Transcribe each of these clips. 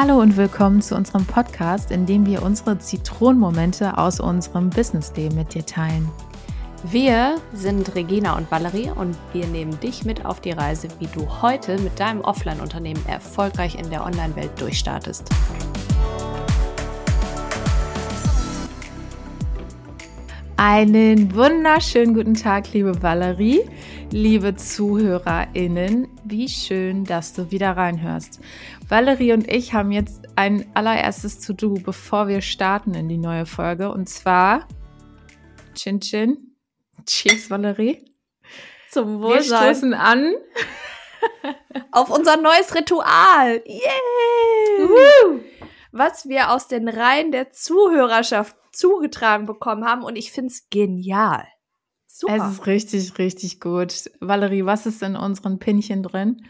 Hallo und willkommen zu unserem Podcast, in dem wir unsere Zitronenmomente aus unserem Businessleben mit dir teilen. Wir sind Regina und Valerie und wir nehmen dich mit auf die Reise, wie du heute mit deinem Offline-Unternehmen erfolgreich in der Online-Welt durchstartest. Einen wunderschönen guten Tag, liebe Valerie, liebe ZuhörerInnen. Wie schön, dass du wieder reinhörst. Valerie und ich haben jetzt ein allererstes To-Do, bevor wir starten in die neue Folge. Und zwar Chin Chin. Cheers, Valerie. Zum Wohlsein. Wir stoßen an. Auf unser neues Ritual. Yay! Was wir aus den Reihen der Zuhörerschaft zugetragen bekommen haben und ich finde es genial. Super. Es ist richtig, richtig gut. Valerie, was ist in unseren Pinchen drin?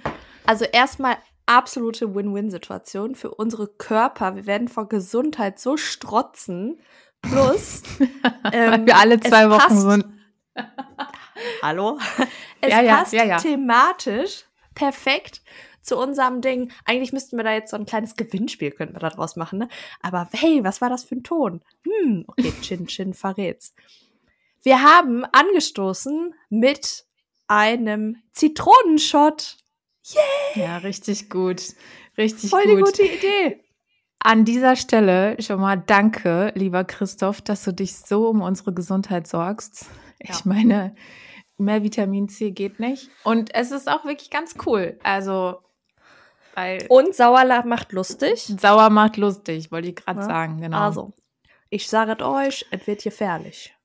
Also erstmal absolute Win-Win-Situation für unsere Körper. Wir werden vor Gesundheit so strotzen. Plus, ähm, wir alle zwei Wochen passt, sind. Hallo? Es ja, ja, passt ja, thematisch perfekt zu unserem Ding. Eigentlich müssten wir da jetzt so ein kleines Gewinnspiel könnten wir da draus machen, ne? Aber hey, was war das für ein Ton? Hm, okay, Chin Chin verrät's. Wir haben angestoßen mit einem Zitronenshot. Yeah! Ja, richtig gut. Richtig Voll gut. die gute Idee. An dieser Stelle schon mal danke, lieber Christoph, dass du dich so um unsere Gesundheit sorgst. Ja. Ich meine, mehr Vitamin C geht nicht. Und es ist auch wirklich ganz cool. Also, weil. Und Sauerlach macht lustig. Sauer macht lustig, wollte ich gerade ja. sagen, genau. Also, ich sage es euch, es wird gefährlich.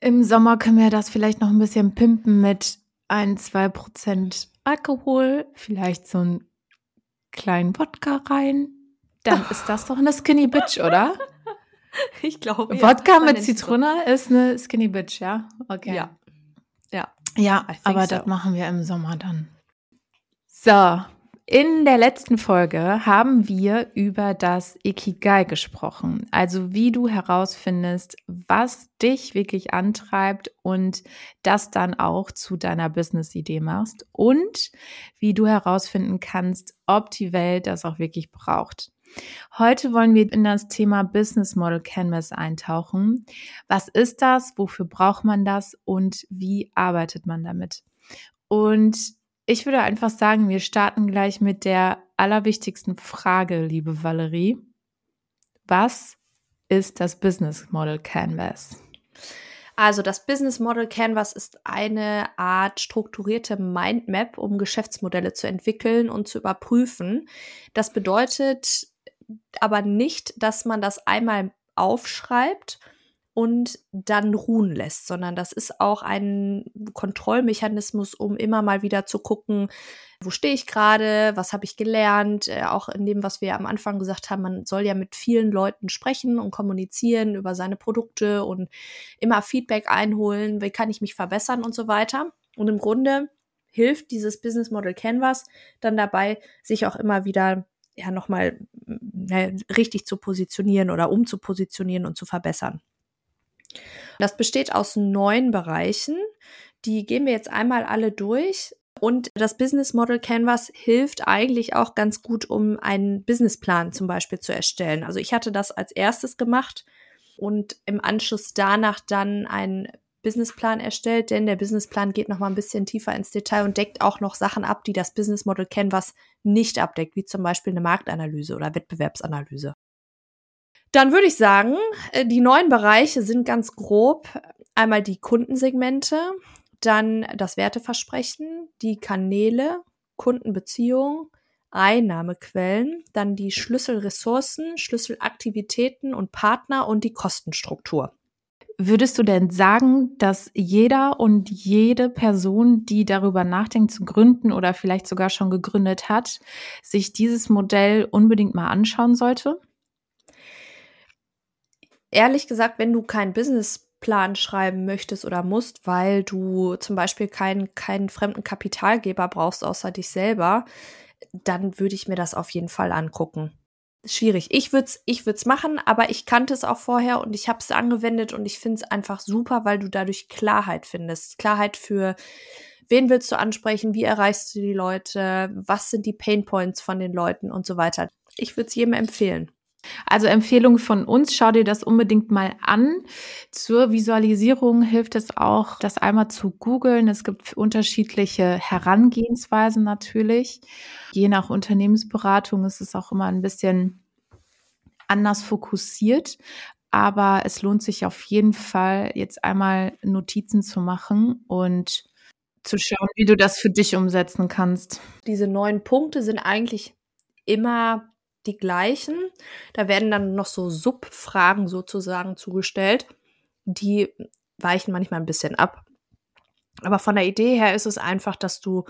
Im Sommer können wir das vielleicht noch ein bisschen pimpen mit ein, zwei Prozent Alkohol, vielleicht so einen kleinen Wodka rein. Dann ist das doch eine Skinny Bitch, oder? Ich glaube. Wodka ja, mit Zitrone so. ist eine Skinny Bitch, ja? Okay. Ja. Ja. Ja, aber so. das machen wir im Sommer dann. So, in der letzten Folge haben wir über das Ikigai gesprochen, also wie du herausfindest, was dich wirklich antreibt und das dann auch zu deiner Business-Idee machst und wie du herausfinden kannst, ob die Welt das auch wirklich braucht. Heute wollen wir in das Thema Business Model Canvas eintauchen. Was ist das? Wofür braucht man das? Und wie arbeitet man damit? Und ich würde einfach sagen, wir starten gleich mit der allerwichtigsten Frage, liebe Valerie. Was ist das Business Model Canvas? Also das Business Model Canvas ist eine Art strukturierte Mindmap, um Geschäftsmodelle zu entwickeln und zu überprüfen. Das bedeutet aber nicht, dass man das einmal aufschreibt und dann ruhen lässt, sondern das ist auch ein Kontrollmechanismus, um immer mal wieder zu gucken, wo stehe ich gerade, was habe ich gelernt, äh, auch in dem, was wir am Anfang gesagt haben, man soll ja mit vielen Leuten sprechen und kommunizieren über seine Produkte und immer Feedback einholen, wie kann ich mich verbessern und so weiter. Und im Grunde hilft dieses Business Model Canvas dann dabei, sich auch immer wieder ja nochmal ne, richtig zu positionieren oder umzupositionieren und zu verbessern. Das besteht aus neun Bereichen. Die gehen wir jetzt einmal alle durch. Und das Business Model Canvas hilft eigentlich auch ganz gut, um einen Businessplan zum Beispiel zu erstellen. Also ich hatte das als erstes gemacht und im Anschluss danach dann einen Businessplan erstellt, denn der Businessplan geht noch mal ein bisschen tiefer ins Detail und deckt auch noch Sachen ab, die das Business Model Canvas nicht abdeckt, wie zum Beispiel eine Marktanalyse oder Wettbewerbsanalyse. Dann würde ich sagen, äh, die neuen Bereiche sind ganz grob einmal die Kundensegmente, dann das Werteversprechen, die Kanäle, Kundenbeziehungen, Einnahmequellen, dann die Schlüsselressourcen, Schlüsselaktivitäten und Partner und die Kostenstruktur. Würdest du denn sagen, dass jeder und jede Person, die darüber nachdenkt zu gründen oder vielleicht sogar schon gegründet hat, sich dieses Modell unbedingt mal anschauen sollte? Ehrlich gesagt, wenn du keinen Businessplan schreiben möchtest oder musst, weil du zum Beispiel keinen, keinen fremden Kapitalgeber brauchst außer dich selber, dann würde ich mir das auf jeden Fall angucken. Schwierig. Ich würde es ich würd's machen, aber ich kannte es auch vorher und ich habe es angewendet und ich finde es einfach super, weil du dadurch Klarheit findest. Klarheit für wen willst du ansprechen, wie erreichst du die Leute, was sind die Pain Points von den Leuten und so weiter. ich würde es jedem empfehlen. Also Empfehlung von uns, schau dir das unbedingt mal an. Zur Visualisierung hilft es auch, das einmal zu googeln. Es gibt unterschiedliche Herangehensweisen natürlich. Je nach Unternehmensberatung ist es auch immer ein bisschen anders fokussiert. Aber es lohnt sich auf jeden Fall, jetzt einmal Notizen zu machen und zu schauen, wie du das für dich umsetzen kannst. Diese neun Punkte sind eigentlich immer die gleichen. Da werden dann noch so Subfragen sozusagen zugestellt. Die weichen manchmal ein bisschen ab. Aber von der Idee her ist es einfach, dass du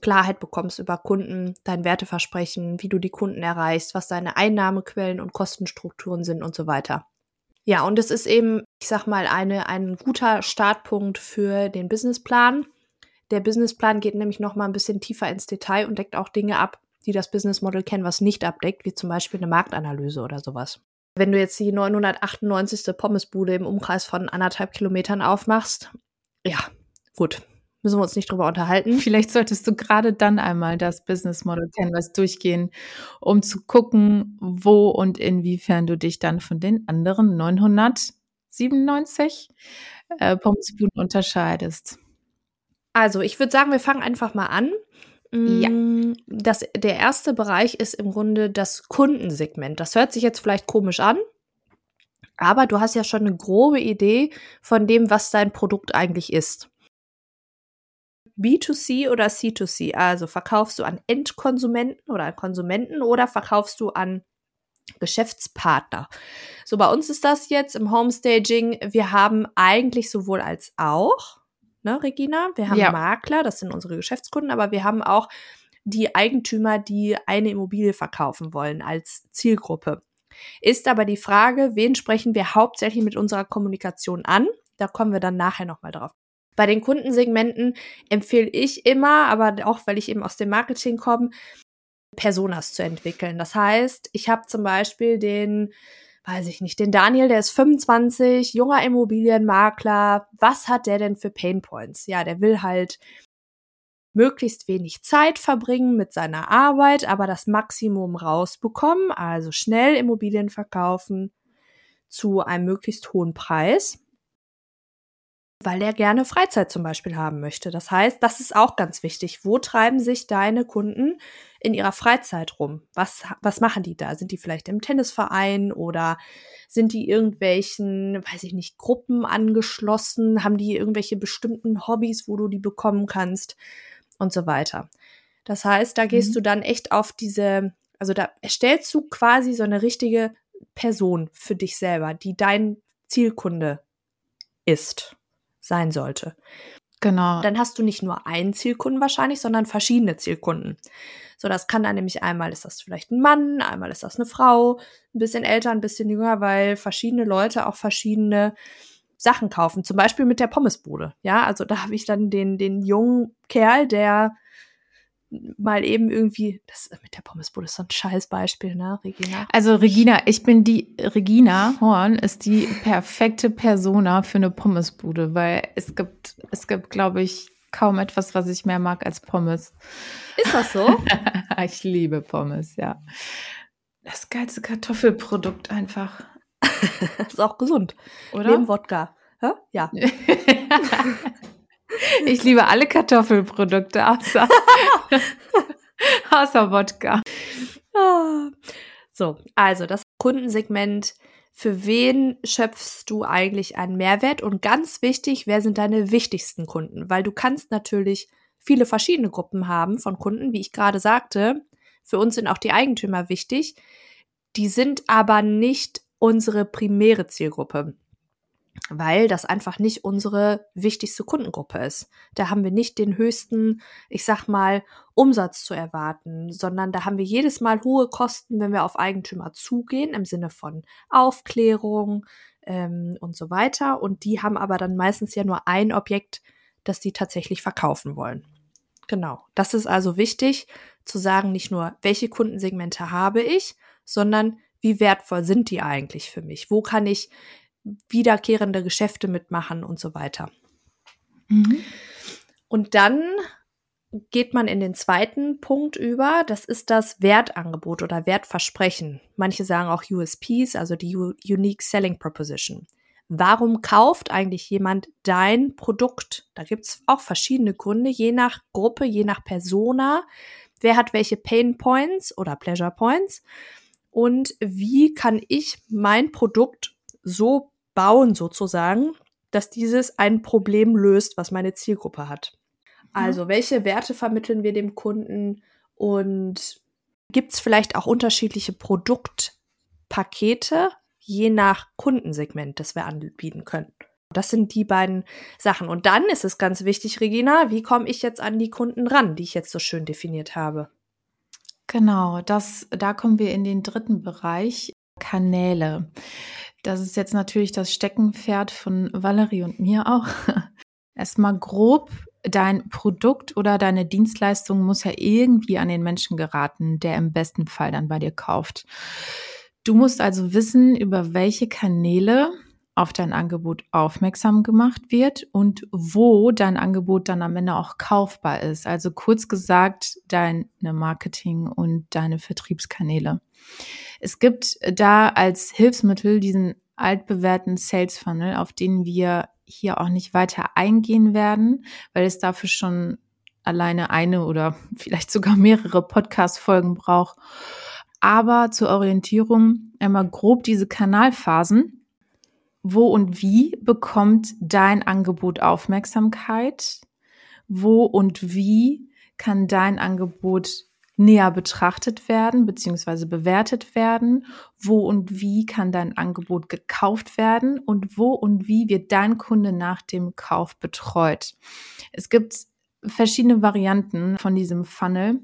Klarheit bekommst über Kunden, dein Werteversprechen, wie du die Kunden erreichst, was deine Einnahmequellen und Kostenstrukturen sind und so weiter. Ja, und es ist eben, ich sag mal, eine, ein guter Startpunkt für den Businessplan. Der Businessplan geht nämlich noch mal ein bisschen tiefer ins Detail und deckt auch Dinge ab, die das Business Model Canvas nicht abdeckt, wie zum Beispiel eine Marktanalyse oder sowas. Wenn du jetzt die 998. Pommesbude im Umkreis von anderthalb Kilometern aufmachst, ja, gut, müssen wir uns nicht drüber unterhalten. Vielleicht solltest du gerade dann einmal das Business Model Canvas durchgehen, um zu gucken, wo und inwiefern du dich dann von den anderen 997 äh, Pommesbuden unterscheidest. Also, ich würde sagen, wir fangen einfach mal an. Ja. Mm, das, der erste Bereich ist im Grunde das Kundensegment. Das hört sich jetzt vielleicht komisch an, aber du hast ja schon eine grobe Idee von dem, was dein Produkt eigentlich ist. B2C oder C2C, also verkaufst du an Endkonsumenten oder an Konsumenten oder verkaufst du an Geschäftspartner. So, bei uns ist das jetzt im Homestaging, wir haben eigentlich sowohl als auch ne, Regina? Wir haben ja. Makler, das sind unsere Geschäftskunden, aber wir haben auch die Eigentümer, die eine Immobilie verkaufen wollen als Zielgruppe. Ist aber die Frage, wen sprechen wir hauptsächlich mit unserer Kommunikation an? Da kommen wir dann nachher nochmal drauf. Bei den Kundensegmenten empfehle ich immer, aber auch weil ich eben aus dem Marketing komme, Personas zu entwickeln. Das heißt, ich habe zum Beispiel den weiß ich nicht, den Daniel, der ist 25, junger Immobilienmakler. Was hat der denn für Painpoints? Ja, der will halt möglichst wenig Zeit verbringen mit seiner Arbeit, aber das Maximum rausbekommen, also schnell Immobilien verkaufen zu einem möglichst hohen Preis weil er gerne Freizeit zum Beispiel haben möchte. Das heißt, das ist auch ganz wichtig. Wo treiben sich deine Kunden in ihrer Freizeit rum? Was, was machen die da? Sind die vielleicht im Tennisverein oder sind die irgendwelchen, weiß ich nicht, Gruppen angeschlossen? Haben die irgendwelche bestimmten Hobbys, wo du die bekommen kannst? Und so weiter. Das heißt, da gehst mhm. du dann echt auf diese, also da erstellst du quasi so eine richtige Person für dich selber, die dein Zielkunde ist sein sollte. Genau. Dann hast du nicht nur einen Zielkunden wahrscheinlich, sondern verschiedene Zielkunden. So, das kann dann nämlich einmal ist das vielleicht ein Mann, einmal ist das eine Frau, ein bisschen älter, ein bisschen jünger, weil verschiedene Leute auch verschiedene Sachen kaufen. Zum Beispiel mit der Pommesbude. Ja, also da habe ich dann den, den jungen Kerl, der mal eben irgendwie, das mit der Pommesbude ist so ein scheiß Beispiel, ne, Regina? Also Regina, ich bin die, Regina Horn ist die perfekte Persona für eine Pommesbude, weil es gibt, es gibt, glaube ich, kaum etwas, was ich mehr mag als Pommes. Ist das so? ich liebe Pommes, ja. Das geilste Kartoffelprodukt einfach. ist auch gesund. Oder? Neben Wodka. Hä? Ja. Ich liebe alle Kartoffelprodukte außer, außer Wodka. So, also das Kundensegment. Für wen schöpfst du eigentlich einen Mehrwert? Und ganz wichtig, wer sind deine wichtigsten Kunden? Weil du kannst natürlich viele verschiedene Gruppen haben von Kunden, wie ich gerade sagte. Für uns sind auch die Eigentümer wichtig. Die sind aber nicht unsere primäre Zielgruppe weil das einfach nicht unsere wichtigste Kundengruppe ist. Da haben wir nicht den höchsten, ich sag mal, Umsatz zu erwarten, sondern da haben wir jedes Mal hohe Kosten, wenn wir auf Eigentümer zugehen, im Sinne von Aufklärung ähm, und so weiter. Und die haben aber dann meistens ja nur ein Objekt, das die tatsächlich verkaufen wollen. Genau. Das ist also wichtig zu sagen, nicht nur, welche Kundensegmente habe ich, sondern wie wertvoll sind die eigentlich für mich? Wo kann ich wiederkehrende Geschäfte mitmachen und so weiter. Mhm. Und dann geht man in den zweiten Punkt über. Das ist das Wertangebot oder Wertversprechen. Manche sagen auch USPs, also die Unique Selling Proposition. Warum kauft eigentlich jemand dein Produkt? Da gibt's auch verschiedene Gründe, je nach Gruppe, je nach Persona. Wer hat welche Pain Points oder Pleasure Points? Und wie kann ich mein Produkt so bauen, sozusagen, dass dieses ein Problem löst, was meine Zielgruppe hat? Also, welche Werte vermitteln wir dem Kunden und gibt es vielleicht auch unterschiedliche Produktpakete, je nach Kundensegment, das wir anbieten können? Das sind die beiden Sachen. Und dann ist es ganz wichtig, Regina, wie komme ich jetzt an die Kunden ran, die ich jetzt so schön definiert habe? Genau, das, da kommen wir in den dritten Bereich, Kanäle. Das ist jetzt natürlich das Steckenpferd von Valerie und mir auch. Erstmal grob dein Produkt oder deine Dienstleistung muss ja irgendwie an den Menschen geraten, der im besten Fall dann bei dir kauft. Du musst also wissen, über welche Kanäle auf dein Angebot aufmerksam gemacht wird und wo dein Angebot dann am Ende auch kaufbar ist. Also kurz gesagt, deine Marketing und deine Vertriebskanäle. Es gibt da als Hilfsmittel diesen altbewährten Sales Funnel, auf den wir hier auch nicht weiter eingehen werden, weil es dafür schon alleine eine oder vielleicht sogar mehrere Podcast-Folgen braucht. Aber zur Orientierung einmal grob diese Kanalphasen. Wo und wie bekommt dein Angebot Aufmerksamkeit? Wo und wie kann dein Angebot näher betrachtet werden bzw. bewertet werden? Wo und wie kann dein Angebot gekauft werden? Und wo und wie wird dein Kunde nach dem Kauf betreut? Es gibt verschiedene Varianten von diesem Funnel.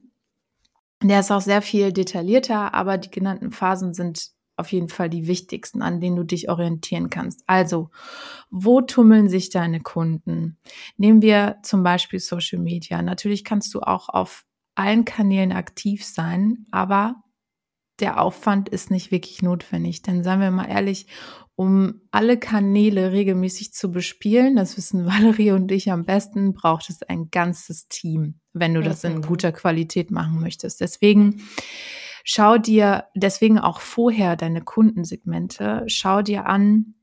Der ist auch sehr viel detaillierter, aber die genannten Phasen sind auf jeden Fall die wichtigsten, an denen du dich orientieren kannst. Also, wo tummeln sich deine Kunden? Nehmen wir zum Beispiel Social Media. Natürlich kannst du auch auf allen Kanälen aktiv sein, aber der Aufwand ist nicht wirklich notwendig. Denn seien wir mal ehrlich, um alle Kanäle regelmäßig zu bespielen, das wissen Valerie und ich am besten, braucht es ein ganzes Team, wenn du das in mhm. guter Qualität machen möchtest. Deswegen schau dir, deswegen auch vorher deine Kundensegmente, schau dir an,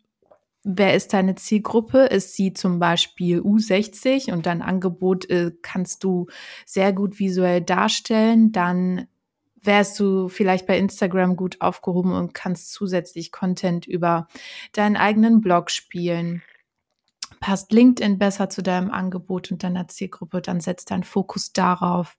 Wer ist deine Zielgruppe? Ist sie zum Beispiel U60 und dein Angebot äh, kannst du sehr gut visuell darstellen? Dann wärst du vielleicht bei Instagram gut aufgehoben und kannst zusätzlich Content über deinen eigenen Blog spielen. Passt LinkedIn besser zu deinem Angebot und deiner Zielgruppe, dann setzt deinen Fokus darauf.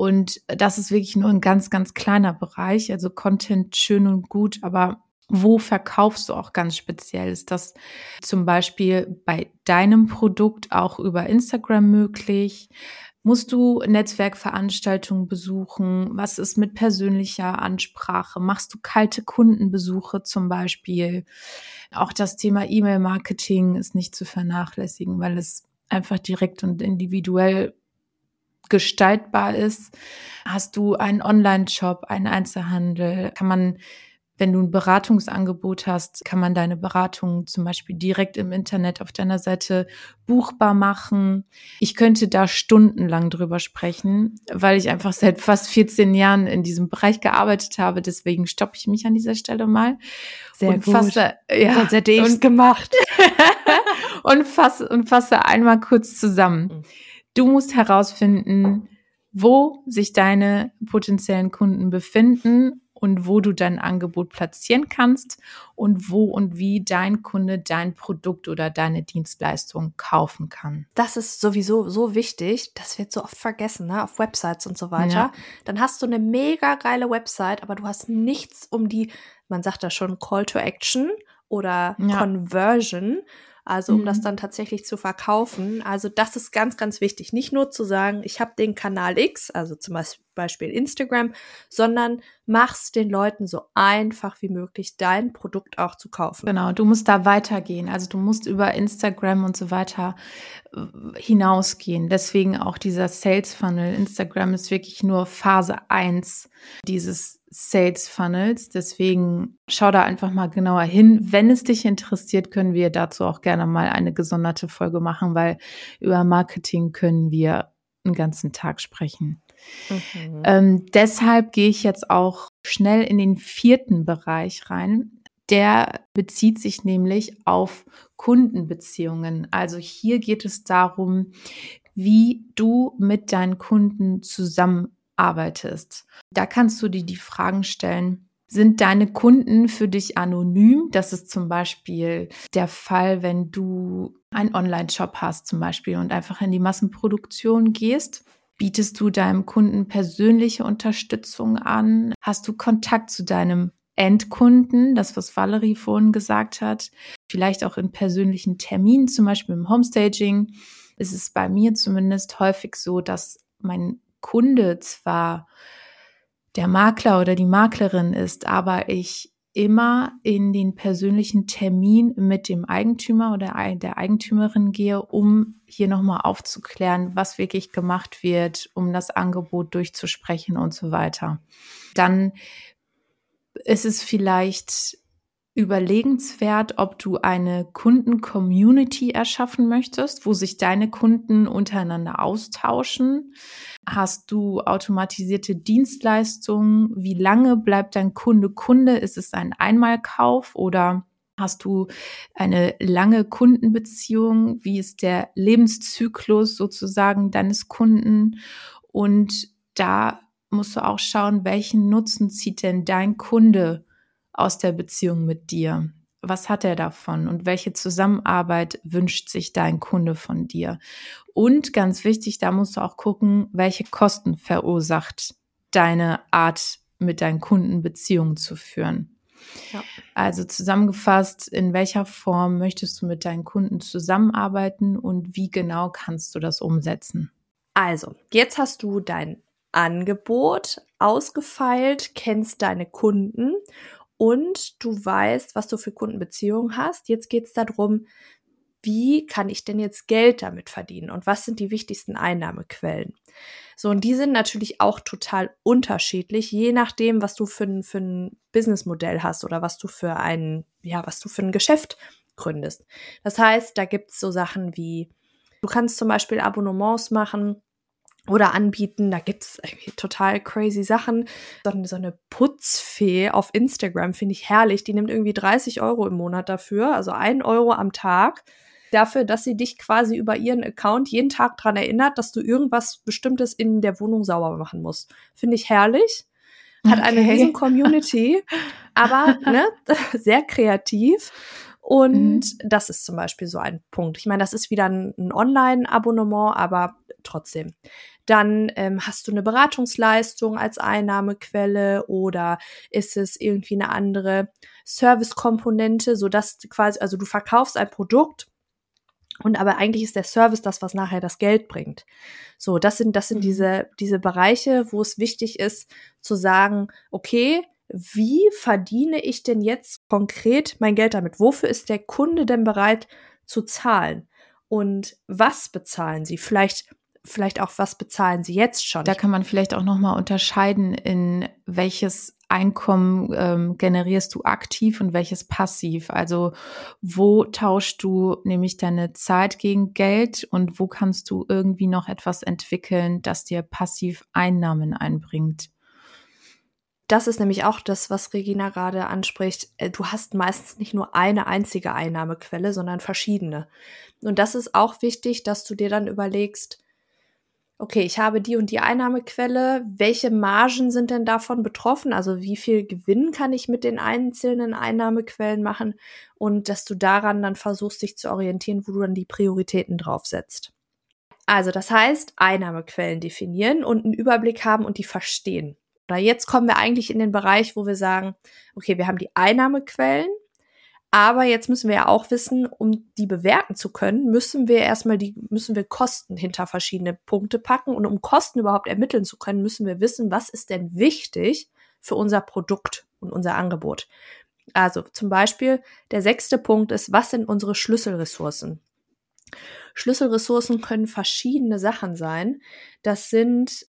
Und das ist wirklich nur ein ganz, ganz kleiner Bereich. Also Content schön und gut, aber wo verkaufst du auch ganz speziell? Ist das zum Beispiel bei deinem Produkt auch über Instagram möglich? Musst du Netzwerkveranstaltungen besuchen? Was ist mit persönlicher Ansprache? Machst du kalte Kundenbesuche zum Beispiel? Auch das Thema E-Mail-Marketing ist nicht zu vernachlässigen, weil es einfach direkt und individuell gestaltbar ist. Hast du einen Online-Shop, einen Einzelhandel? Kann man wenn du ein Beratungsangebot hast, kann man deine Beratung zum Beispiel direkt im Internet auf deiner Seite buchbar machen. Ich könnte da stundenlang drüber sprechen, weil ich einfach seit fast 14 Jahren in diesem Bereich gearbeitet habe. Deswegen stoppe ich mich an dieser Stelle mal. Sehr und gut. Fasse, ja, Sonst hätte ich gemacht. und, fasse, und fasse einmal kurz zusammen. Mhm. Du musst herausfinden, wo sich deine potenziellen Kunden befinden und wo du dein Angebot platzieren kannst und wo und wie dein Kunde dein Produkt oder deine Dienstleistung kaufen kann. Das ist sowieso so wichtig. Das wird so oft vergessen, ne? auf Websites und so weiter. Ja. Dann hast du eine mega geile Website, aber du hast nichts um die, man sagt da schon Call to Action oder ja. Conversion also um mhm. das dann tatsächlich zu verkaufen. Also das ist ganz, ganz wichtig. Nicht nur zu sagen, ich habe den Kanal X, also zum Beispiel Instagram, sondern mach's den Leuten so einfach wie möglich, dein Produkt auch zu kaufen. Genau, du musst da weitergehen. Also du musst über Instagram und so weiter äh, hinausgehen. Deswegen auch dieser Sales Funnel. Instagram ist wirklich nur Phase 1 dieses Sales Funnels. Deswegen schau da einfach mal genauer hin. Wenn es dich interessiert, können wir dazu auch gerne mal eine gesonderte Folge machen, weil über Marketing können wir einen ganzen Tag sprechen. Mhm. Ähm, deshalb gehe ich jetzt auch schnell in den vierten Bereich rein. Der bezieht sich nämlich auf Kundenbeziehungen. Also hier geht es darum, wie du mit deinen Kunden zusammenarbeitest. Da kannst du dir die Fragen stellen, sind deine Kunden für dich anonym? Das ist zum Beispiel der Fall, wenn du einen Online-Shop hast zum Beispiel und einfach in die Massenproduktion gehst. Bietest du deinem Kunden persönliche Unterstützung an? Hast du Kontakt zu deinem Endkunden, das was Valerie vorhin gesagt hat, vielleicht auch in persönlichen Terminen, zum Beispiel im Homestaging, ist es bei mir zumindest häufig so, dass mein Kunde zwar der Makler oder die Maklerin ist, aber ich immer in den persönlichen Termin mit dem Eigentümer oder der Eigentümerin gehe, um hier nochmal aufzuklären, was wirklich gemacht wird, um das Angebot durchzusprechen und so weiter. Dann ist es vielleicht überlegenswert, ob du eine Kunden-Community erschaffen möchtest, wo sich deine Kunden untereinander austauschen. Hast du automatisierte Dienstleistungen? Wie lange bleibt dein Kunde Kunde? Ist es ein Einmalkauf oder hast du eine lange Kundenbeziehung? Wie ist der Lebenszyklus sozusagen deines Kunden? Und da musst du auch schauen, welchen Nutzen zieht denn dein Kunde aus der Beziehung mit dir? Was hat er davon und welche Zusammenarbeit wünscht sich dein Kunde von dir? Und ganz wichtig, da musst du auch gucken, welche Kosten verursacht deine Art, mit deinen Kunden Beziehungen zu führen. Ja. Also zusammengefasst, in welcher Form möchtest du mit deinen Kunden zusammenarbeiten und wie genau kannst du das umsetzen? Also, jetzt hast du dein Angebot ausgefeilt, kennst deine Kunden und du weißt, was du für Kundenbeziehungen hast. Jetzt geht es darum, wie kann ich denn jetzt Geld damit verdienen und was sind die wichtigsten Einnahmequellen? So, und die sind natürlich auch total unterschiedlich, je nachdem, was du für ein, für ein Businessmodell hast oder was du für ein, ja, was du für ein Geschäft gründest. Das heißt, da gibt es so Sachen wie, du kannst zum Beispiel Abonnements machen, oder anbieten. Da gibt's irgendwie total crazy Sachen. So eine Putzfee auf Instagram finde ich herrlich. Die nimmt irgendwie 30 Euro im Monat dafür, also ein Euro am Tag. Dafür, dass sie dich quasi über ihren Account jeden Tag dran erinnert, dass du irgendwas Bestimmtes in der Wohnung sauber machen musst. Finde ich herrlich. Hat okay. eine riesen Community, aber ne, sehr kreativ. Und mhm. das ist zum Beispiel so ein Punkt. Ich meine, das ist wieder ein, ein Online-Abonnement, aber trotzdem. Dann ähm, hast du eine Beratungsleistung als Einnahmequelle oder ist es irgendwie eine andere Servicekomponente, so dass quasi, also du verkaufst ein Produkt und aber eigentlich ist der Service das, was nachher das Geld bringt. So, das sind, das sind mhm. diese, diese Bereiche, wo es wichtig ist zu sagen, okay, wie verdiene ich denn jetzt konkret mein Geld damit? Wofür ist der Kunde denn bereit zu zahlen? Und was bezahlen sie? Vielleicht vielleicht auch, was bezahlen sie jetzt schon? Da kann man vielleicht auch nochmal unterscheiden, in welches Einkommen ähm, generierst du aktiv und welches passiv? Also wo tauschst du nämlich deine Zeit gegen Geld und wo kannst du irgendwie noch etwas entwickeln, das dir passiv Einnahmen einbringt? Das ist nämlich auch das, was Regina gerade anspricht. Äh, du hast meistens nicht nur eine einzige Einnahmequelle, sondern verschiedene. Und das ist auch wichtig, dass du dir dann überlegst, okay, ich habe die und die Einnahmequelle, welche Margen sind denn davon betroffen? Also wie viel Gewinn kann ich mit den einzelnen Einnahmequellen machen? Und dass du daran dann versuchst, dich zu orientieren, wo du dann die Prioritäten draufsetzt. Also das heißt, Einnahmequellen definieren und einen Überblick haben und die verstehen. Oder jetzt kommen wir eigentlich in den Bereich, wo wir sagen, okay, wir haben die Einnahmequellen, aber jetzt müssen wir ja auch wissen, um die bewerten zu können, müssen wir erstmal die, müssen wir Kosten hinter verschiedene Punkte packen. Und um Kosten überhaupt ermitteln zu können, müssen wir wissen, was ist denn wichtig für unser Produkt und unser Angebot. Also zum Beispiel der sechste Punkt ist, was sind unsere Schlüsselressourcen? Schlüsselressourcen können verschiedene Sachen sein. Das sind,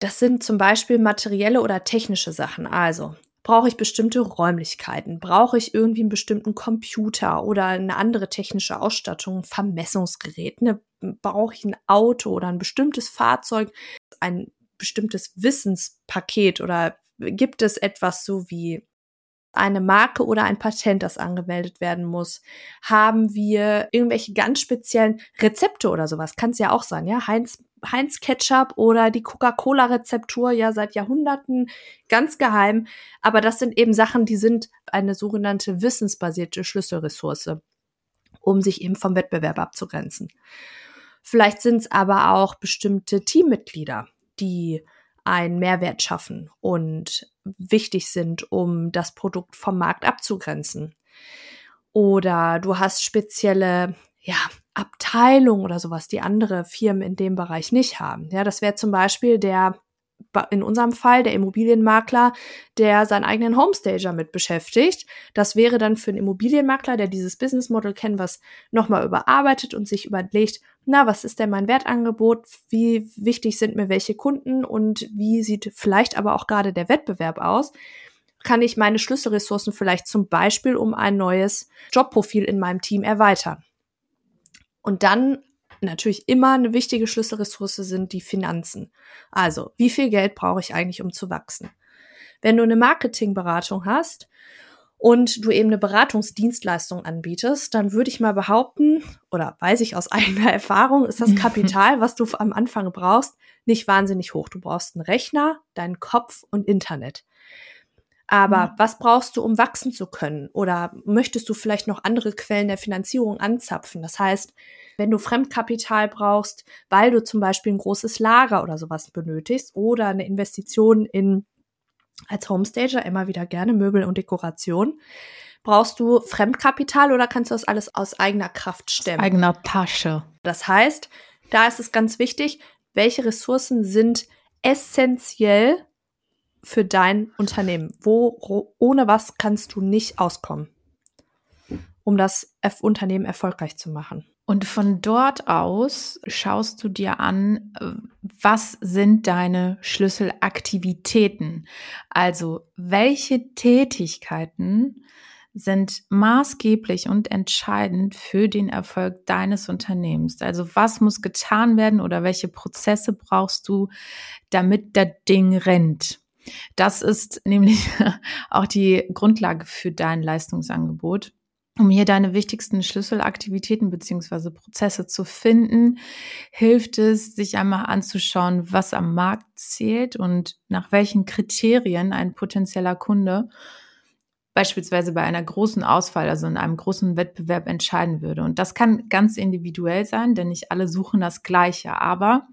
das sind zum Beispiel materielle oder technische Sachen. Also Brauche ich bestimmte Räumlichkeiten? Brauche ich irgendwie einen bestimmten Computer oder eine andere technische Ausstattung, ein Vermessungsgerät? Ne? Brauche ich ein Auto oder ein bestimmtes Fahrzeug? Ein bestimmtes Wissenspaket oder gibt es etwas so wie eine Marke oder ein Patent, das angemeldet werden muss? Haben wir irgendwelche ganz speziellen Rezepte oder sowas? Kann es ja auch sein, ja? Heinz, Heinz Ketchup oder die Coca-Cola-Rezeptur ja seit Jahrhunderten ganz geheim. Aber das sind eben Sachen, die sind eine sogenannte wissensbasierte Schlüsselressource, um sich eben vom Wettbewerb abzugrenzen. Vielleicht sind es aber auch bestimmte Teammitglieder, die einen Mehrwert schaffen und wichtig sind, um das Produkt vom Markt abzugrenzen. Oder du hast spezielle, ja, Abteilungen oder sowas, die andere Firmen in dem Bereich nicht haben. Ja, das wäre zum Beispiel der in unserem Fall der Immobilienmakler, der seinen eigenen Homestager mit beschäftigt. Das wäre dann für einen Immobilienmakler, der dieses Business Model Canvas nochmal überarbeitet und sich überlegt, na, was ist denn mein Wertangebot? Wie wichtig sind mir welche Kunden und wie sieht vielleicht aber auch gerade der Wettbewerb aus? Kann ich meine Schlüsselressourcen vielleicht zum Beispiel um ein neues Jobprofil in meinem Team erweitern? Und dann natürlich immer eine wichtige Schlüsselressource sind die Finanzen. Also, wie viel Geld brauche ich eigentlich, um zu wachsen? Wenn du eine Marketingberatung hast und du eben eine Beratungsdienstleistung anbietest, dann würde ich mal behaupten, oder weiß ich aus eigener Erfahrung, ist das Kapital, was du am Anfang brauchst, nicht wahnsinnig hoch. Du brauchst einen Rechner, deinen Kopf und Internet. Aber mhm. was brauchst du, um wachsen zu können? Oder möchtest du vielleicht noch andere Quellen der Finanzierung anzapfen? Das heißt, wenn du Fremdkapital brauchst, weil du zum Beispiel ein großes Lager oder sowas benötigst oder eine Investition in als Homestager immer wieder gerne Möbel und Dekoration. Brauchst du Fremdkapital oder kannst du das alles aus eigener Kraft stemmen? Aus eigener Tasche. Das heißt, da ist es ganz wichtig, welche Ressourcen sind essentiell für dein Unternehmen? Wo, ohne was kannst du nicht auskommen, um das Unternehmen erfolgreich zu machen? Und von dort aus schaust du dir an, was sind deine Schlüsselaktivitäten? Also welche Tätigkeiten sind maßgeblich und entscheidend für den Erfolg deines Unternehmens. Also was muss getan werden oder welche Prozesse brauchst du, damit das Ding rennt? Das ist nämlich auch die Grundlage für dein Leistungsangebot um hier deine wichtigsten Schlüsselaktivitäten beziehungsweise Prozesse zu finden, hilft es, sich einmal anzuschauen, was am Markt zählt und nach welchen Kriterien ein potenzieller Kunde beispielsweise bei einer großen Auswahl, also in einem großen Wettbewerb entscheiden würde. Und das kann ganz individuell sein, denn nicht alle suchen das Gleiche. Aber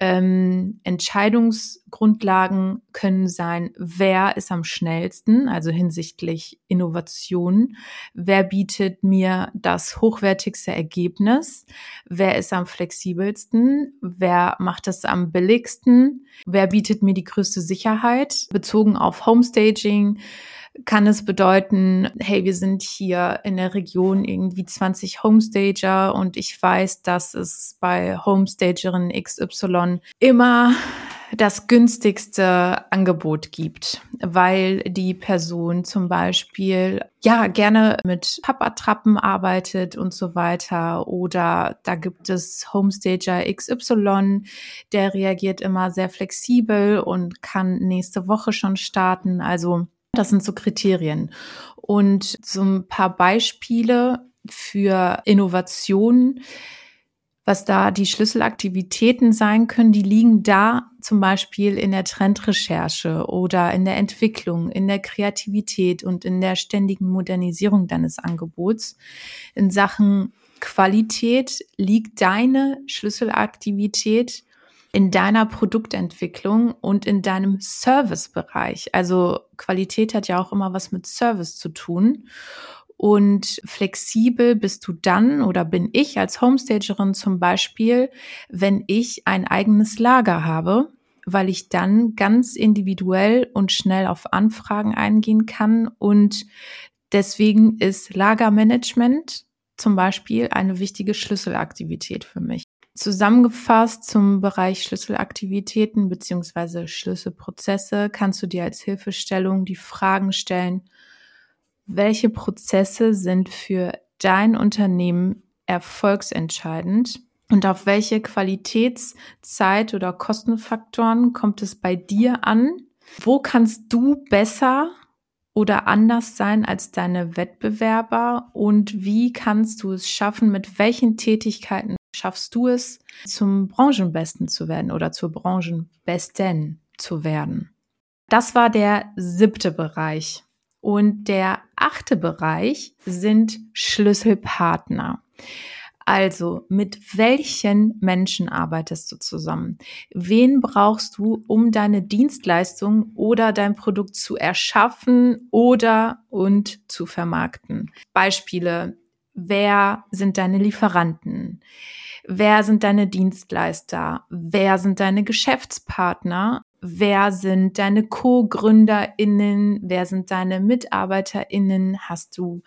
ähm, Entscheidungsgrundlagen können sein, wer ist am schnellsten, also hinsichtlich Innovation, wer bietet mir das hochwertigste Ergebnis, wer ist am flexibelsten, wer macht es am billigsten, wer bietet mir die größte Sicherheit, bezogen auf Homestaging kann es bedeuten, hey, wir sind hier in der Region irgendwie 20 Homestager und ich weiß, dass es bei Homestagerin XY immer das günstigste Angebot gibt, weil die Person zum Beispiel ja gerne mit Pappattrappen arbeitet und so weiter oder da gibt es Homestager XY, der reagiert immer sehr flexibel und kann nächste Woche schon starten. Also das sind so Kriterien. Und so ein paar Beispiele für Innovationen, was da die Schlüsselaktivitäten sein können, die liegen da zum Beispiel in der Trendrecherche oder in der Entwicklung, in der Kreativität und in der ständigen Modernisierung deines Angebots. In Sachen Qualität liegt deine Schlüsselaktivität in deiner Produktentwicklung und in deinem Servicebereich. Also Qualität hat ja auch immer was mit Service zu tun. Und flexibel bist du dann oder bin ich als Homestagerin zum Beispiel, wenn ich ein eigenes Lager habe, weil ich dann ganz individuell und schnell auf Anfragen eingehen kann. Und deswegen ist Lagermanagement zum Beispiel eine wichtige Schlüsselaktivität für mich. Zusammengefasst zum Bereich Schlüsselaktivitäten beziehungsweise Schlüsselprozesse kannst du dir als Hilfestellung die Fragen stellen, welche Prozesse sind für dein Unternehmen erfolgsentscheidend und auf welche Qualitäts-, Zeit- oder Kostenfaktoren kommt es bei dir an? Wo kannst du besser oder anders sein als deine Wettbewerber und wie kannst du es schaffen, mit welchen Tätigkeiten schaffst du es, zum Branchenbesten zu werden oder zur Branchenbesten zu werden? Das war der siebte Bereich. Und der achte Bereich sind Schlüsselpartner. Also, mit welchen Menschen arbeitest du zusammen? Wen brauchst du, um deine Dienstleistung oder dein Produkt zu erschaffen oder und zu vermarkten? Beispiele. Wer sind deine Lieferanten? Wer sind deine Dienstleister? Wer sind deine Geschäftspartner? Wer sind deine Co-GründerInnen? Wer sind deine MitarbeiterInnen? Hast du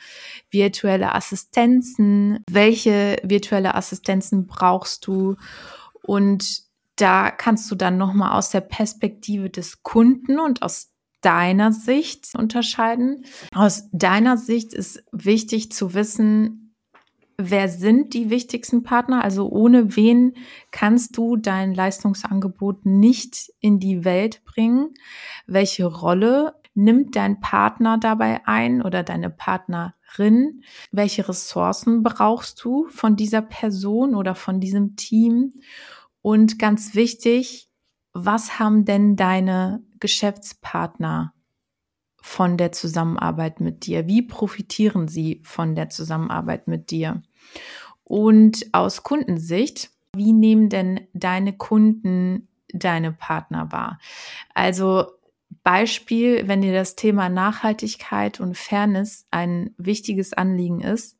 virtuelle Assistenzen? Welche virtuelle Assistenzen brauchst du? Und da kannst du dann nochmal aus der Perspektive des Kunden und aus deiner Sicht unterscheiden. Aus deiner Sicht ist wichtig zu wissen, wer sind die wichtigsten Partner? Also ohne wen kannst du dein Leistungsangebot nicht in die Welt bringen? Welche Rolle nimmt dein Partner dabei ein oder deine Partnerin? Welche Ressourcen brauchst du von dieser Person oder von diesem Team? Und ganz wichtig, was haben denn deine Geschäftspartner von der Zusammenarbeit mit dir? Wie profitieren sie von der Zusammenarbeit mit dir? Und aus Kundensicht, wie nehmen denn deine Kunden deine Partner wahr? Also Beispiel, wenn dir das Thema Nachhaltigkeit und Fairness ein wichtiges Anliegen ist,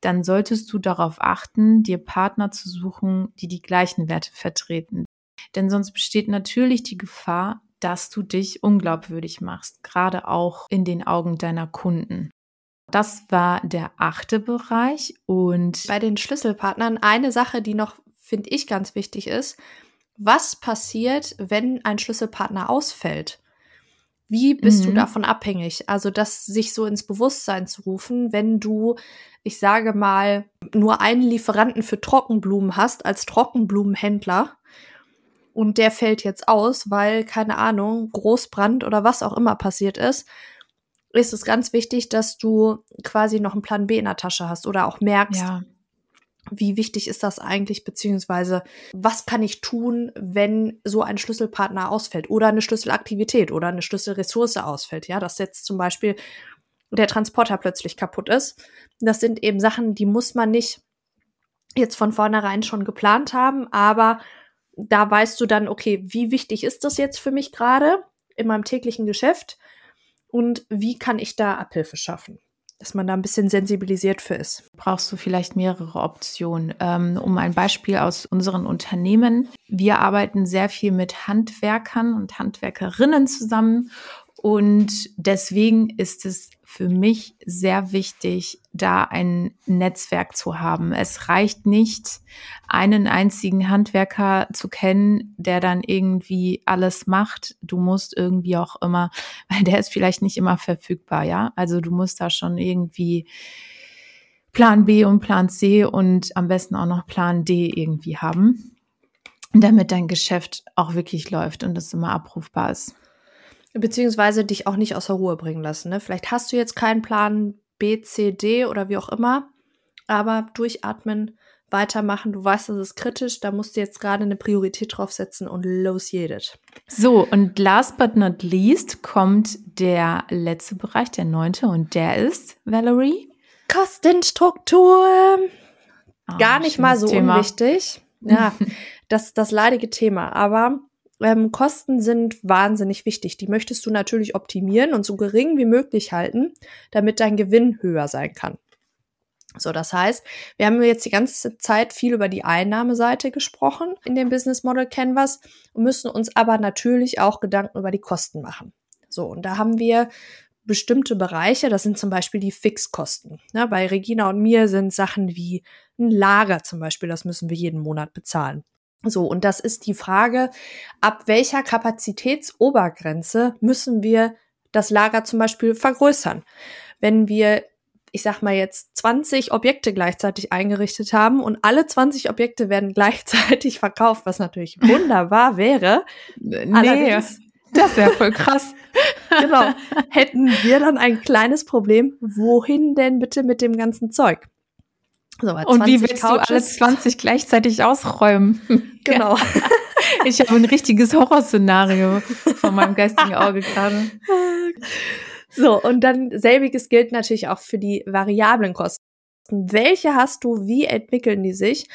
dann solltest du darauf achten, dir Partner zu suchen, die die gleichen Werte vertreten. Denn sonst besteht natürlich die Gefahr, dass du dich unglaubwürdig machst, gerade auch in den Augen deiner Kunden. Das war der achte Bereich und bei den Schlüsselpartnern eine Sache, die noch, finde ich, ganz wichtig ist. Was passiert, wenn ein Schlüsselpartner ausfällt? Wie bist mhm. du davon abhängig? Also, das sich so ins Bewusstsein zu rufen, wenn du, ich sage mal, nur einen Lieferanten für Trockenblumen hast als Trockenblumenhändler und der fällt jetzt aus, weil, keine Ahnung, Großbrand oder was auch immer passiert ist, ist es ganz wichtig, dass du quasi noch einen Plan B in der Tasche hast oder auch merkst, ja. wie wichtig ist das eigentlich, beziehungsweise was kann ich tun, wenn so ein Schlüsselpartner ausfällt oder eine Schlüsselaktivität oder eine Schlüsselressource ausfällt. Ja, dass jetzt zum Beispiel der Transporter plötzlich kaputt ist. Das sind eben Sachen, die muss man nicht jetzt von vornherein schon geplant haben, aber da weißt du dann, okay, wie wichtig ist das jetzt für mich gerade in meinem täglichen Geschäft und wie kann ich da Abhilfe schaffen? Dass man da ein bisschen sensibilisiert für ist. Brauchst du vielleicht mehrere Optionen. Ähm, um ein Beispiel aus unseren Unternehmen. Wir arbeiten sehr viel mit Handwerkern und Handwerkerinnen zusammen und deswegen ist es für mich sehr wichtig, da ein Netzwerk zu haben. Es reicht nicht, einen einzigen Handwerker zu kennen, der dann irgendwie alles macht. Du musst irgendwie auch immer, weil der ist vielleicht nicht immer verfügbar, ja. Also du musst da schon irgendwie Plan B und Plan C und am besten auch noch Plan D irgendwie haben, damit dein Geschäft auch wirklich läuft und es immer abrufbar ist. Beziehungsweise dich auch nicht aus der Ruhe bringen lassen. Ne? Vielleicht hast du jetzt keinen Plan B, C, D oder wie auch immer, aber durchatmen, weitermachen. Du weißt, das ist kritisch, da musst du jetzt gerade eine Priorität draufsetzen und los jedet. So, und last but not least kommt der letzte Bereich, der neunte, und der ist, Valerie? Kostenstruktur. Oh, Gar nicht mal so Thema. unwichtig. Ja, das, das leidige Thema. Aber ähm, Kosten sind wahnsinnig wichtig. Die möchtest du natürlich optimieren und so gering wie möglich halten, damit dein Gewinn höher sein kann. So, das heißt, wir haben jetzt die ganze Zeit viel über die Einnahmeseite gesprochen in dem Business Model Canvas und müssen uns aber natürlich auch Gedanken über die Kosten machen. So, und da haben wir bestimmte Bereiche, das sind zum Beispiel die Fixkosten. Ja, bei Regina und mir sind Sachen wie ein Lager zum Beispiel, das müssen wir jeden Monat bezahlen. So, und das ist die Frage, ab welcher Kapazitätsobergrenze müssen wir das Lager zum Beispiel vergrößern? Wenn wir, ich sag mal jetzt 20 Objekte gleichzeitig eingerichtet haben und alle 20 Objekte werden gleichzeitig verkauft, was natürlich wunderbar wäre. Nee, Allerdings, das wäre voll krass. genau. Hätten wir dann ein kleines Problem, wohin denn bitte mit dem ganzen Zeug? So, und wie willst Couches. du alle 20 gleichzeitig ausräumen? Genau. ich habe ein richtiges Horrorszenario vor meinem geistigen Auge gerade. So, und dann selbiges gilt natürlich auch für die variablen Kosten. Welche hast du? Wie entwickeln die sich?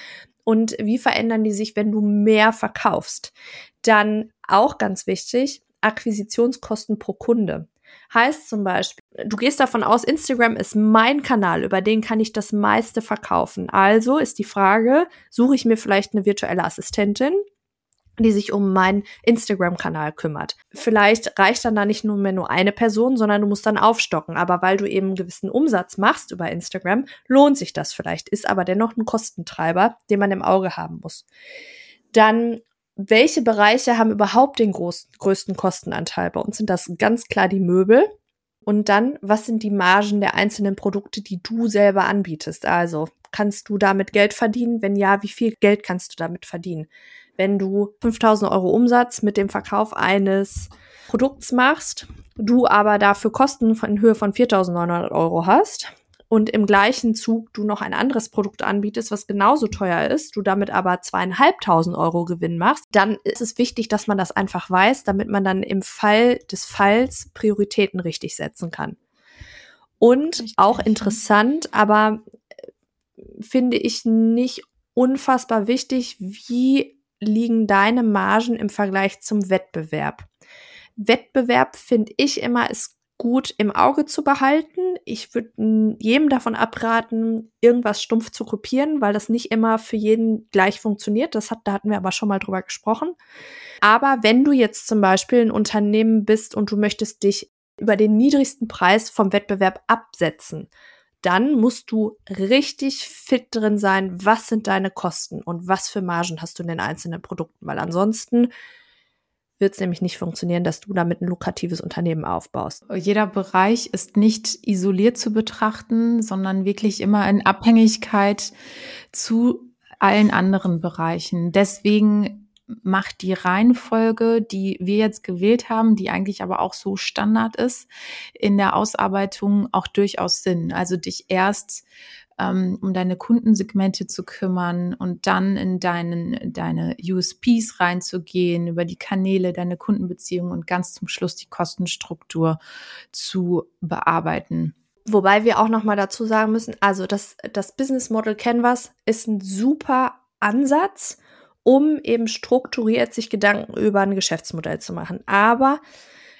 Und wie verändern die sich, wenn du mehr verkaufst? Dann auch ganz wichtig, Akquisitionskosten pro Kunde. Heißt zum Beispiel, du gehst davon aus, Instagram ist mein Kanal, über den kann ich das meiste verkaufen. Also ist die Frage, suche ich mir vielleicht eine virtuelle Assistentin, die sich um meinen Instagram-Kanal kümmert. Vielleicht reicht dann da nicht nur mehr nur eine Person, sondern du musst dann aufstocken. Aber weil du eben einen gewissen Umsatz machst über Instagram, lohnt sich das vielleicht, ist aber dennoch ein Kostentreiber, den man im Auge haben muss. Dann welche Bereiche haben überhaupt den groß, größten Kostenanteil? Bei uns sind das ganz klar die Möbel. Und dann, was sind die Margen der einzelnen Produkte, die du selber anbietest? Also, kannst du damit Geld verdienen? Wenn ja, wie viel Geld kannst du damit verdienen? Wenn du 5000 Euro Umsatz mit dem Verkauf eines Produkts machst, du aber dafür Kosten in Höhe von 4900 Euro hast, und im gleichen Zug du noch ein anderes Produkt anbietest, was genauso teuer ist, du damit aber zweieinhalbtausend Euro Gewinn machst, dann ist es wichtig, dass man das einfach weiß, damit man dann im Fall des Falls Prioritäten richtig setzen kann. Und richtig. auch interessant, aber äh, finde ich nicht unfassbar wichtig, wie liegen deine Margen im Vergleich zum Wettbewerb? Wettbewerb finde ich immer ist gut im Auge zu behalten. Ich würde jedem davon abraten, irgendwas stumpf zu kopieren, weil das nicht immer für jeden gleich funktioniert. Das hat, da hatten wir aber schon mal drüber gesprochen. Aber wenn du jetzt zum Beispiel ein Unternehmen bist und du möchtest dich über den niedrigsten Preis vom Wettbewerb absetzen, dann musst du richtig fit drin sein, was sind deine Kosten und was für Margen hast du in den einzelnen Produkten, weil ansonsten wird es nämlich nicht funktionieren, dass du damit ein lukratives Unternehmen aufbaust. Jeder Bereich ist nicht isoliert zu betrachten, sondern wirklich immer in Abhängigkeit zu allen anderen Bereichen. Deswegen macht die Reihenfolge, die wir jetzt gewählt haben, die eigentlich aber auch so Standard ist, in der Ausarbeitung auch durchaus Sinn. Also dich erst ähm, um deine Kundensegmente zu kümmern und dann in deinen, deine USPs reinzugehen, über die Kanäle, deine Kundenbeziehungen und ganz zum Schluss die Kostenstruktur zu bearbeiten. Wobei wir auch noch mal dazu sagen müssen, also das, das Business Model Canvas ist ein super Ansatz, um eben strukturiert sich Gedanken über ein Geschäftsmodell zu machen. Aber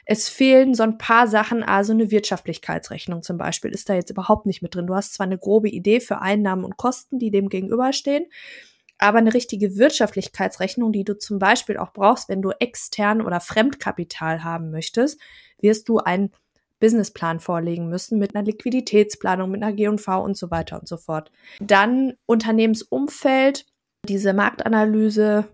es fehlen so ein paar Sachen, also eine Wirtschaftlichkeitsrechnung zum Beispiel ist da jetzt überhaupt nicht mit drin. Du hast zwar eine grobe Idee für Einnahmen und Kosten, die dem gegenüberstehen, aber eine richtige Wirtschaftlichkeitsrechnung, die du zum Beispiel auch brauchst, wenn du extern oder Fremdkapital haben möchtest, wirst du einen Businessplan vorlegen müssen mit einer Liquiditätsplanung, mit einer G&V und so weiter und so fort. Dann Unternehmensumfeld, diese Marktanalyse,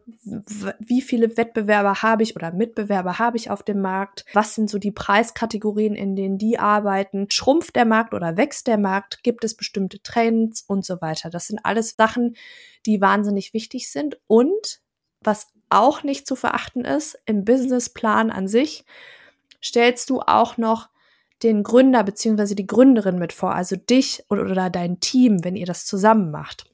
wie viele Wettbewerber habe ich oder Mitbewerber habe ich auf dem Markt, was sind so die Preiskategorien, in denen die arbeiten, schrumpft der Markt oder wächst der Markt, gibt es bestimmte Trends und so weiter. Das sind alles Sachen, die wahnsinnig wichtig sind und was auch nicht zu verachten ist, im Businessplan an sich stellst du auch noch den Gründer bzw. die Gründerin mit vor, also dich oder dein Team, wenn ihr das zusammen macht.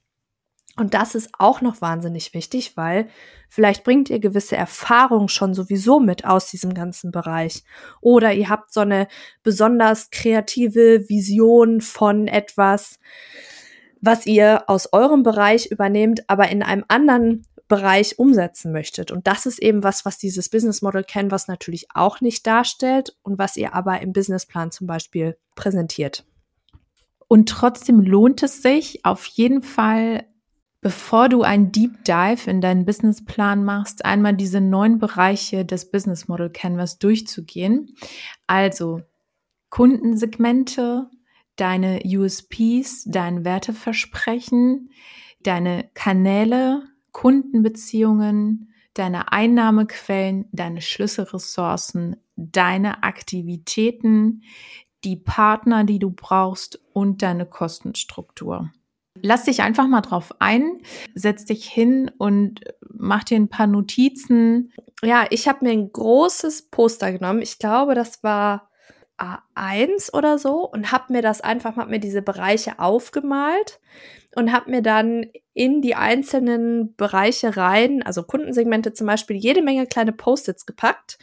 Und das ist auch noch wahnsinnig wichtig, weil vielleicht bringt ihr gewisse Erfahrung schon sowieso mit aus diesem ganzen Bereich. Oder ihr habt so eine besonders kreative Vision von etwas, was ihr aus eurem Bereich übernehmt, aber in einem anderen Bereich umsetzen möchtet. Und das ist eben was, was dieses Business Model Canvas natürlich auch nicht darstellt und was ihr aber im Businessplan zum Beispiel präsentiert. Und trotzdem lohnt es sich auf jeden Fall Bevor du ein Deep Dive in deinen Businessplan machst, einmal diese neun Bereiche des Business Model Canvas durchzugehen. Also, Kundensegmente, deine USPs, dein Werteversprechen, deine Kanäle, Kundenbeziehungen, deine Einnahmequellen, deine Schlüsselressourcen, deine Aktivitäten, die Partner, die du brauchst und deine Kostenstruktur. Lass dich einfach mal drauf ein, setz dich hin und mach dir ein paar Notizen. Ja, ich habe mir ein großes Poster genommen. Ich glaube, das war A1 oder so und habe mir das einfach, habe mir diese Bereiche aufgemalt und habe mir dann in die einzelnen Bereiche rein, also Kundensegmente zum Beispiel, jede Menge kleine Post-its gepackt,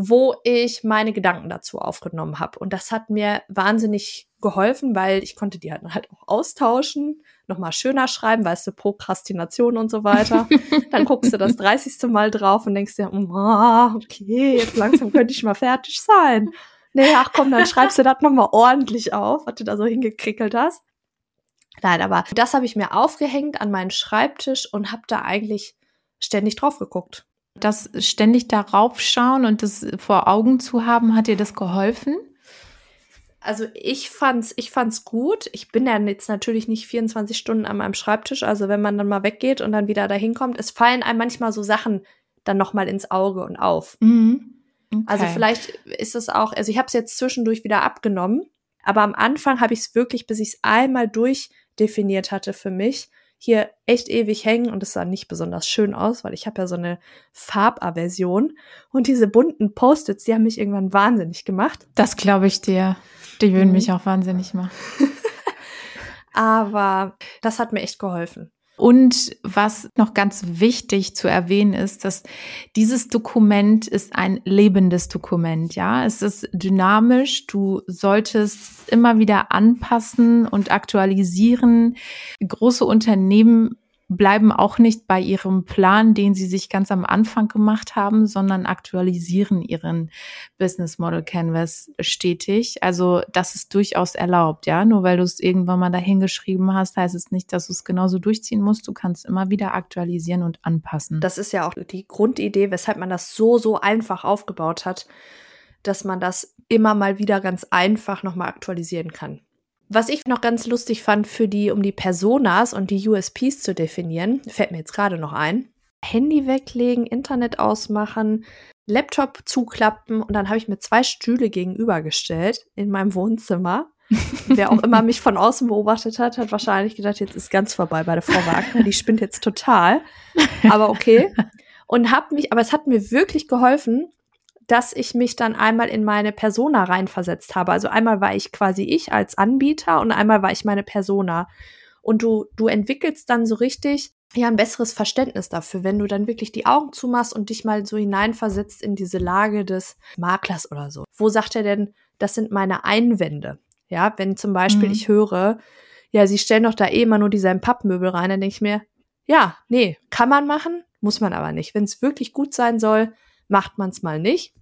wo ich meine Gedanken dazu aufgenommen habe. Und das hat mir wahnsinnig geholfen, weil ich konnte die halt, halt auch austauschen, nochmal schöner schreiben, weißt du, Prokrastination und so weiter. Dann guckst du das 30. Mal drauf und denkst dir, oh, okay, jetzt langsam könnte ich mal fertig sein. Nee, ach komm, dann schreibst du das nochmal ordentlich auf, was du da so hingekrickelt hast. Nein, aber das habe ich mir aufgehängt an meinen Schreibtisch und habe da eigentlich ständig drauf geguckt. Das ständig darauf schauen und das vor Augen zu haben, hat dir das geholfen? Also ich fand's, ich fand's gut. Ich bin ja jetzt natürlich nicht 24 Stunden an meinem Schreibtisch. Also wenn man dann mal weggeht und dann wieder dahin kommt, es fallen einem manchmal so Sachen dann noch mal ins Auge und auf. Mhm. Also okay. Also vielleicht ist es auch, also ich habe es jetzt zwischendurch wieder abgenommen, aber am Anfang habe ich es wirklich, bis ich es einmal durchdefiniert hatte für mich, hier echt ewig hängen und es sah nicht besonders schön aus, weil ich habe ja so eine Farbaversion und diese bunten Post-its, die haben mich irgendwann wahnsinnig gemacht. Das glaube ich dir. Die würden mhm. mich auch wahnsinnig machen. Aber das hat mir echt geholfen. Und was noch ganz wichtig zu erwähnen ist, dass dieses Dokument ist ein lebendes Dokument, ja. Es ist dynamisch. Du solltest immer wieder anpassen und aktualisieren. Große Unternehmen bleiben auch nicht bei ihrem Plan, den sie sich ganz am Anfang gemacht haben, sondern aktualisieren ihren Business Model Canvas stetig. Also das ist durchaus erlaubt, ja. Nur weil du es irgendwann mal dahingeschrieben hast, heißt es nicht, dass du es genauso durchziehen musst. Du kannst immer wieder aktualisieren und anpassen. Das ist ja auch die Grundidee, weshalb man das so, so einfach aufgebaut hat, dass man das immer mal wieder ganz einfach nochmal aktualisieren kann. Was ich noch ganz lustig fand für die, um die Personas und die USPs zu definieren, fällt mir jetzt gerade noch ein. Handy weglegen, Internet ausmachen, Laptop zuklappen und dann habe ich mir zwei Stühle gegenübergestellt in meinem Wohnzimmer. Wer auch immer mich von außen beobachtet hat, hat wahrscheinlich gedacht, jetzt ist ganz vorbei bei der Frau Wagner. Die spinnt jetzt total. Aber okay. Und hab mich, aber es hat mir wirklich geholfen, dass ich mich dann einmal in meine Persona reinversetzt habe. Also einmal war ich quasi ich als Anbieter und einmal war ich meine Persona. Und du, du entwickelst dann so richtig ja ein besseres Verständnis dafür, wenn du dann wirklich die Augen zumachst und dich mal so hineinversetzt in diese Lage des Maklers oder so. Wo sagt er denn, das sind meine Einwände? Ja, wenn zum Beispiel mhm. ich höre, ja, sie stellen doch da eh immer nur diese Pappmöbel rein, dann denke ich mir, ja, nee, kann man machen, muss man aber nicht. Wenn es wirklich gut sein soll, macht man es mal nicht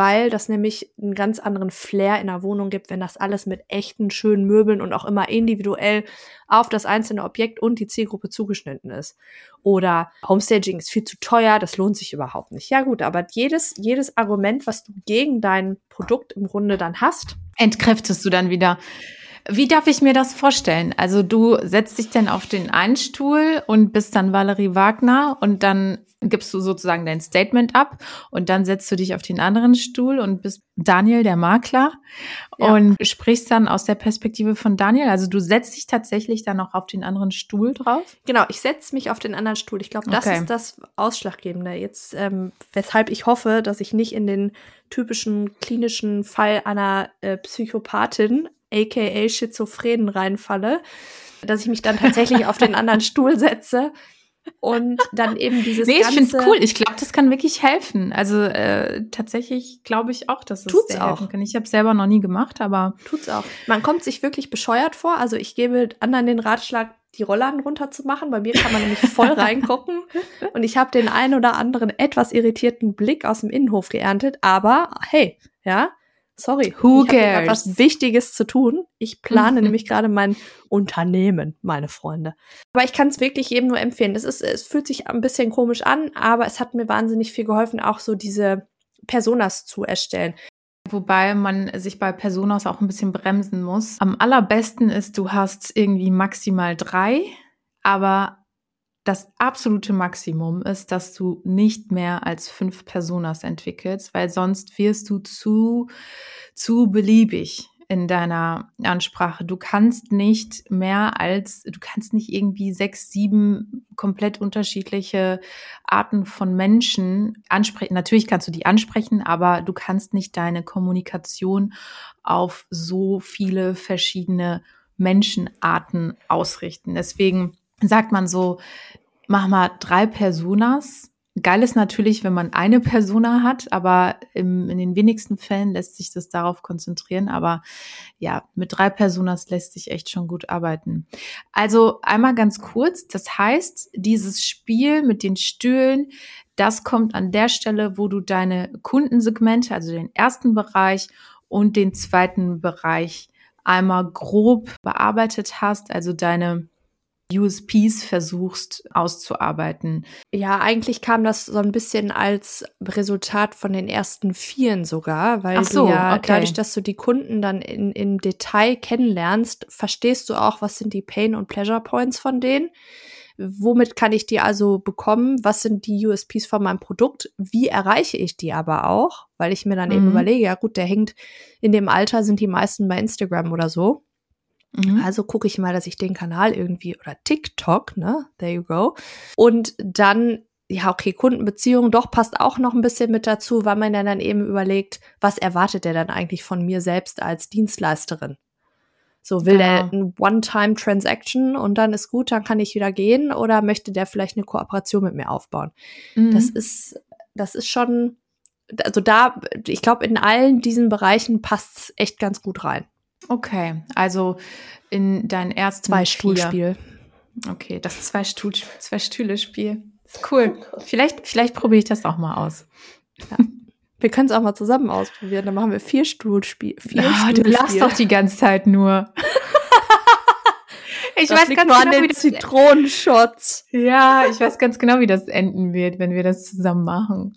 weil das nämlich einen ganz anderen Flair in der Wohnung gibt, wenn das alles mit echten, schönen Möbeln und auch immer individuell auf das einzelne Objekt und die Zielgruppe zugeschnitten ist. Oder Homestaging ist viel zu teuer, das lohnt sich überhaupt nicht. Ja gut, aber jedes, jedes Argument, was du gegen dein Produkt im Grunde dann hast, entkräftest du dann wieder. Wie darf ich mir das vorstellen? Also du setzt dich dann auf den einen Stuhl und bist dann Valerie Wagner und dann gibst du sozusagen dein Statement ab und dann setzt du dich auf den anderen Stuhl und bist Daniel, der Makler ja. und sprichst dann aus der Perspektive von Daniel. Also du setzt dich tatsächlich dann auch auf den anderen Stuhl drauf? Genau, ich setze mich auf den anderen Stuhl. Ich glaube, das okay. ist das Ausschlaggebende. Jetzt, ähm, weshalb ich hoffe, dass ich nicht in den typischen klinischen Fall einer äh, Psychopathin aka Schizophrenen reinfalle, dass ich mich dann tatsächlich auf den anderen Stuhl setze und dann eben dieses Nee, ich finde es cool. Ich glaube, das kann wirklich helfen. Also äh, tatsächlich glaube ich auch, dass es tut's auch. helfen kann. Ich habe selber noch nie gemacht, aber tut's auch. Man kommt sich wirklich bescheuert vor. Also ich gebe anderen den Ratschlag, die Rollladen runterzumachen. Bei mir kann man nämlich voll reingucken. Und ich habe den einen oder anderen etwas irritierten Blick aus dem Innenhof geerntet. Aber hey, ja, Sorry, Who ich cares? was Wichtiges zu tun. Ich plane nämlich gerade mein Unternehmen, meine Freunde. Aber ich kann es wirklich eben nur empfehlen. Es ist, es fühlt sich ein bisschen komisch an, aber es hat mir wahnsinnig viel geholfen, auch so diese Personas zu erstellen. wobei man sich bei Personas auch ein bisschen bremsen muss. Am allerbesten ist, du hast irgendwie maximal drei, aber das absolute Maximum ist, dass du nicht mehr als fünf Personas entwickelst, weil sonst wirst du zu, zu beliebig in deiner Ansprache. Du kannst nicht mehr als, du kannst nicht irgendwie sechs, sieben komplett unterschiedliche Arten von Menschen ansprechen. Natürlich kannst du die ansprechen, aber du kannst nicht deine Kommunikation auf so viele verschiedene Menschenarten ausrichten. Deswegen sagt man so, mach mal drei Personas Geil ist natürlich, wenn man eine Persona hat, aber im, in den wenigsten Fällen lässt sich das darauf konzentrieren. Aber ja, mit drei Personas lässt sich echt schon gut arbeiten. Also einmal ganz kurz, das heißt, dieses Spiel mit den Stühlen, das kommt an der Stelle, wo du deine Kundensegmente, also den ersten Bereich und den zweiten Bereich einmal grob bearbeitet hast, also deine USPs versuchst auszuarbeiten. Ja, eigentlich kam das so ein bisschen als Resultat von den ersten Vieren sogar, weil so, du ja okay. dadurch, dass du die Kunden dann in, im Detail kennenlernst, verstehst du auch, was sind die Pain- und Pleasure Points von denen. Womit kann ich die also bekommen? Was sind die USPs von meinem Produkt? Wie erreiche ich die aber auch? Weil ich mir dann mhm. eben überlege, ja gut, der hängt in dem Alter, sind die meisten bei Instagram oder so. Mhm. Also gucke ich mal, dass ich den Kanal irgendwie oder TikTok, ne? There you go. Und dann ja, okay, Kundenbeziehung doch passt auch noch ein bisschen mit dazu, weil man dann eben überlegt, was erwartet der dann eigentlich von mir selbst als Dienstleisterin? So, will ja. der ein One-Time-Transaction und dann ist gut, dann kann ich wieder gehen oder möchte der vielleicht eine Kooperation mit mir aufbauen? Mhm. Das ist, das ist schon, also da, ich glaube, in allen diesen Bereichen passt es echt ganz gut rein. Okay, also in dein erstes zwei Stuhlspiel. Okay, das zwei Stuhl zwei Stühle Spiel. Cool. Vielleicht vielleicht probiere ich das auch mal aus. Ja. Wir können es auch mal zusammen ausprobieren. Dann machen wir vier Stuhlspiel. Vier oh, du lachst doch die ganze Zeit nur. Ich das weiß ganz genau, an den Zitronenshots. Ja, ich weiß ganz genau, wie das enden wird, wenn wir das zusammen machen.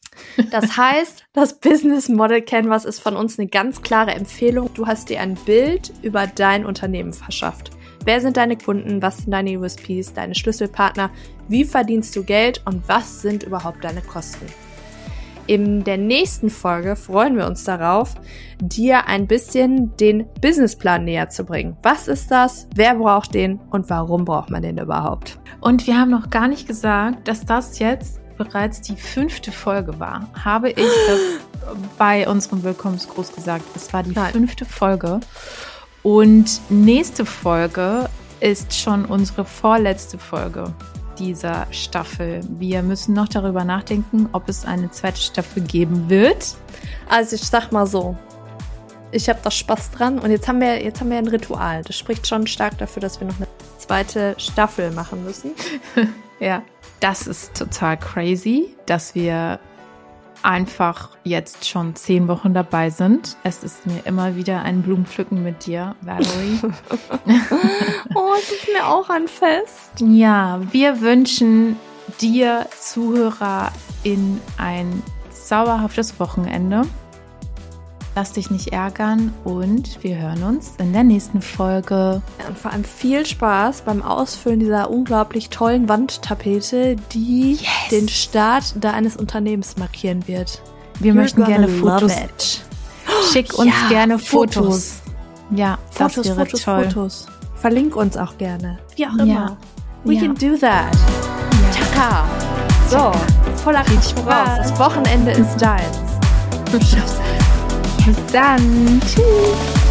Das heißt, das Business Model Canvas ist von uns eine ganz klare Empfehlung. Du hast dir ein Bild über dein Unternehmen verschafft. Wer sind deine Kunden? Was sind deine USPs, deine Schlüsselpartner? Wie verdienst du Geld und was sind überhaupt deine Kosten? In der nächsten Folge freuen wir uns darauf, dir ein bisschen den Businessplan näher zu bringen. Was ist das? Wer braucht den? Und warum braucht man den überhaupt? Und wir haben noch gar nicht gesagt, dass das jetzt bereits die fünfte Folge war. Habe ich das bei unserem Willkommensgruß gesagt? Es war die Nein. fünfte Folge. Und nächste Folge ist schon unsere vorletzte Folge dieser Staffel. Wir müssen noch darüber nachdenken, ob es eine zweite Staffel geben wird. Also ich sag mal so, ich habe da Spaß dran und jetzt haben wir jetzt haben wir ein Ritual. Das spricht schon stark dafür, dass wir noch eine zweite Staffel machen müssen. ja, das ist total crazy, dass wir einfach jetzt schon zehn Wochen dabei sind. Es ist mir immer wieder ein Blumenpflücken mit dir, Valerie. oh, es ist mir auch ein Fest. Ja, wir wünschen dir, Zuhörer, in ein zauberhaftes Wochenende. Lass dich nicht ärgern und wir hören uns in der nächsten Folge. Ja, und vor allem viel Spaß beim Ausfüllen dieser unglaublich tollen Wandtapete, die yes. den Start deines Unternehmens markieren wird. Wir You're möchten gerne Fotos. Schick uns ja, gerne Fotos. Fotos. Ja, Fotos, das wäre Fotos, toll. Fotos. Verlink uns auch gerne. Wie auch immer. Ja. We ja. can do that. Chaka. So, voller Kraft voraus. Das Wochenende ist deins. Du schaffst es. Bis dann. Tschüss.